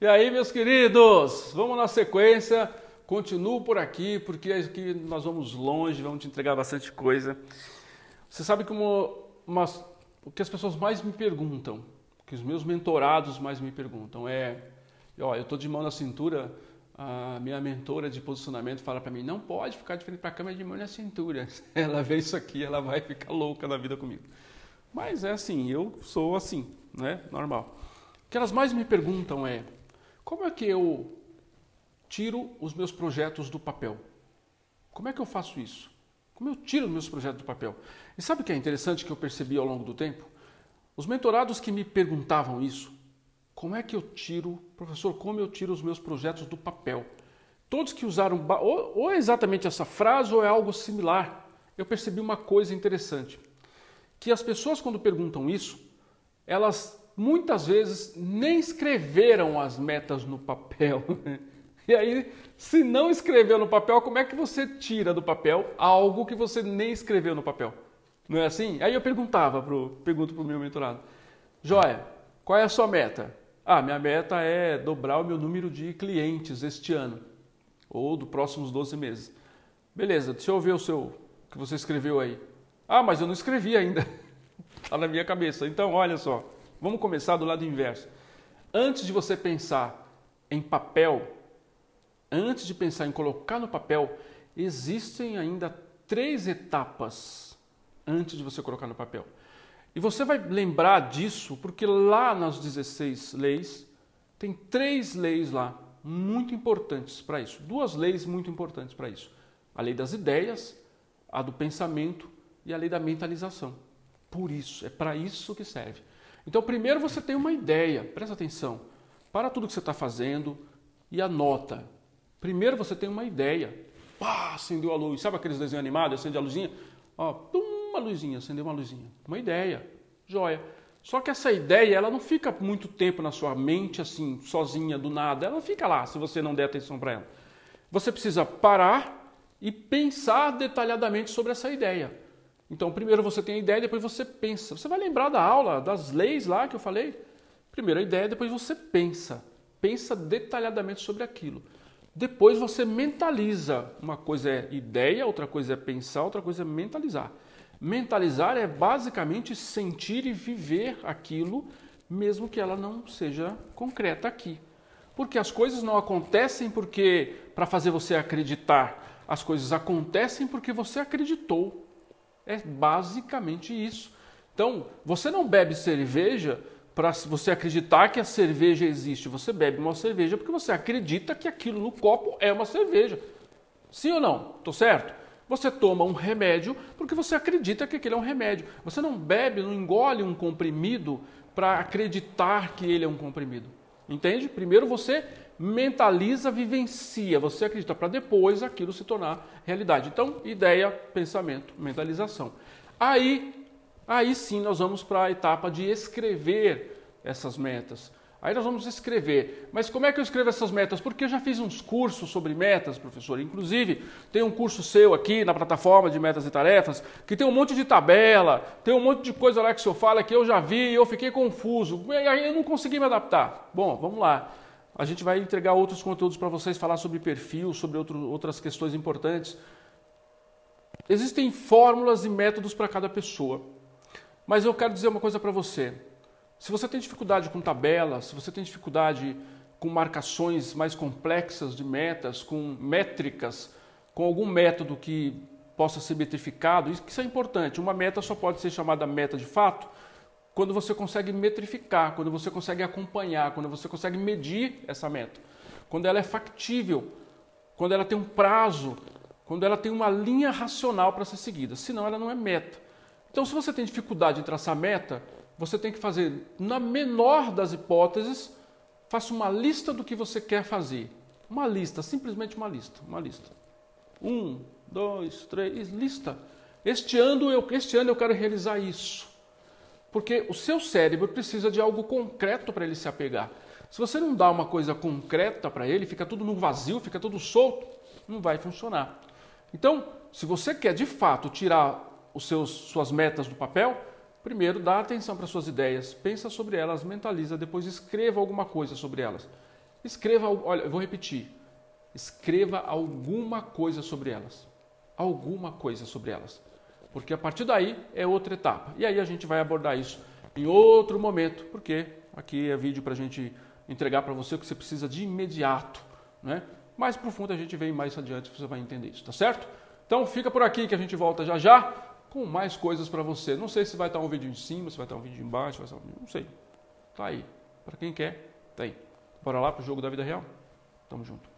E aí, meus queridos, vamos na sequência. Continuo por aqui, porque aqui nós vamos longe, vamos te entregar bastante coisa. Você sabe uma, uma, o que as pessoas mais me perguntam, que os meus mentorados mais me perguntam é, ó, eu estou de mão na cintura, a minha mentora de posicionamento fala para mim, não pode ficar de frente para a câmera de mão na cintura. Ela vê isso aqui, ela vai ficar louca na vida comigo. Mas é assim, eu sou assim, né? Normal. O que elas mais me perguntam é, como é que eu tiro os meus projetos do papel? Como é que eu faço isso? Como eu tiro os meus projetos do papel? E sabe o que é interessante que eu percebi ao longo do tempo? Os mentorados que me perguntavam isso, como é que eu tiro, professor, como eu tiro os meus projetos do papel? Todos que usaram ou, é exatamente essa frase ou é algo similar, eu percebi uma coisa interessante, que as pessoas quando perguntam isso, elas muitas vezes nem escreveram as metas no papel. E aí, se não escreveu no papel, como é que você tira do papel algo que você nem escreveu no papel? Não é assim? Aí eu perguntava pro, pergunto para o meu mentorado, Joia, qual é a sua meta? Ah, minha meta é dobrar o meu número de clientes este ano, ou dos próximos 12 meses. Beleza, deixa eu ver o seu que você escreveu aí. Ah, mas eu não escrevi ainda. Está na minha cabeça. Então, olha só. Vamos começar do lado inverso. Antes de você pensar em papel, antes de pensar em colocar no papel, existem ainda três etapas antes de você colocar no papel. E você vai lembrar disso porque lá nas 16 leis, tem três leis lá muito importantes para isso. Duas leis muito importantes para isso: a lei das ideias, a do pensamento e a lei da mentalização. Por isso, é para isso que serve. Então, primeiro você tem uma ideia, presta atenção, para tudo que você está fazendo e anota. Primeiro você tem uma ideia. Pá, acendeu a luz. Sabe aqueles desenhos animados? Acende a luzinha? Ó, pum, uma luzinha, acendeu uma luzinha. Uma ideia. Joia. Só que essa ideia, ela não fica muito tempo na sua mente, assim, sozinha, do nada. Ela fica lá se você não der atenção para ela. Você precisa parar e pensar detalhadamente sobre essa ideia. Então, primeiro você tem a ideia, depois você pensa. Você vai lembrar da aula, das leis lá que eu falei? Primeiro a ideia, depois você pensa. Pensa detalhadamente sobre aquilo. Depois você mentaliza. Uma coisa é ideia, outra coisa é pensar, outra coisa é mentalizar. Mentalizar é basicamente sentir e viver aquilo, mesmo que ela não seja concreta aqui. Porque as coisas não acontecem porque para fazer você acreditar. As coisas acontecem porque você acreditou. É basicamente isso. Então, você não bebe cerveja para você acreditar que a cerveja existe. Você bebe uma cerveja porque você acredita que aquilo no copo é uma cerveja. Sim ou não? Tô certo? Você toma um remédio porque você acredita que aquele é um remédio. Você não bebe, não engole um comprimido para acreditar que ele é um comprimido. Entende? Primeiro você mentaliza, vivencia, você acredita para depois aquilo se tornar realidade. Então, ideia, pensamento, mentalização. Aí, aí sim nós vamos para a etapa de escrever essas metas. Aí nós vamos escrever. Mas como é que eu escrevo essas metas? Porque eu já fiz uns cursos sobre metas, professor. Inclusive, tem um curso seu aqui na plataforma de metas e tarefas, que tem um monte de tabela, tem um monte de coisa lá que o senhor fala que eu já vi e eu fiquei confuso. E aí eu não consegui me adaptar. Bom, vamos lá. A gente vai entregar outros conteúdos para vocês, falar sobre perfil, sobre outro, outras questões importantes. Existem fórmulas e métodos para cada pessoa. Mas eu quero dizer uma coisa para você. Se você tem dificuldade com tabelas, se você tem dificuldade com marcações mais complexas de metas, com métricas, com algum método que possa ser metrificado, isso é importante. Uma meta só pode ser chamada meta de fato quando você consegue metrificar, quando você consegue acompanhar, quando você consegue medir essa meta, quando ela é factível, quando ela tem um prazo, quando ela tem uma linha racional para ser seguida, senão ela não é meta. Então, se você tem dificuldade em traçar meta, você tem que fazer, na menor das hipóteses, faça uma lista do que você quer fazer. Uma lista, simplesmente uma lista, uma lista. Um, dois, três, lista. Este ano eu, este ano eu quero realizar isso. Porque o seu cérebro precisa de algo concreto para ele se apegar. Se você não dá uma coisa concreta para ele, fica tudo no vazio, fica tudo solto, não vai funcionar. Então, se você quer de fato tirar os seus, suas metas do papel, primeiro dá atenção para suas ideias, pensa sobre elas, mentaliza, depois escreva alguma coisa sobre elas. Escreva, olha, vou repetir. Escreva alguma coisa sobre elas. Alguma coisa sobre elas. Porque a partir daí é outra etapa. E aí a gente vai abordar isso em outro momento, porque aqui é vídeo para a gente entregar para você o que você precisa de imediato. Né? Mais profundo a gente vem mais adiante, você vai entender isso, tá certo? Então fica por aqui que a gente volta já já com mais coisas para você. Não sei se vai estar um vídeo em cima, se vai estar um vídeo embaixo, vai estar... não sei. Tá aí. Para quem quer, tá aí. Bora lá pro jogo da vida real? Tamo junto.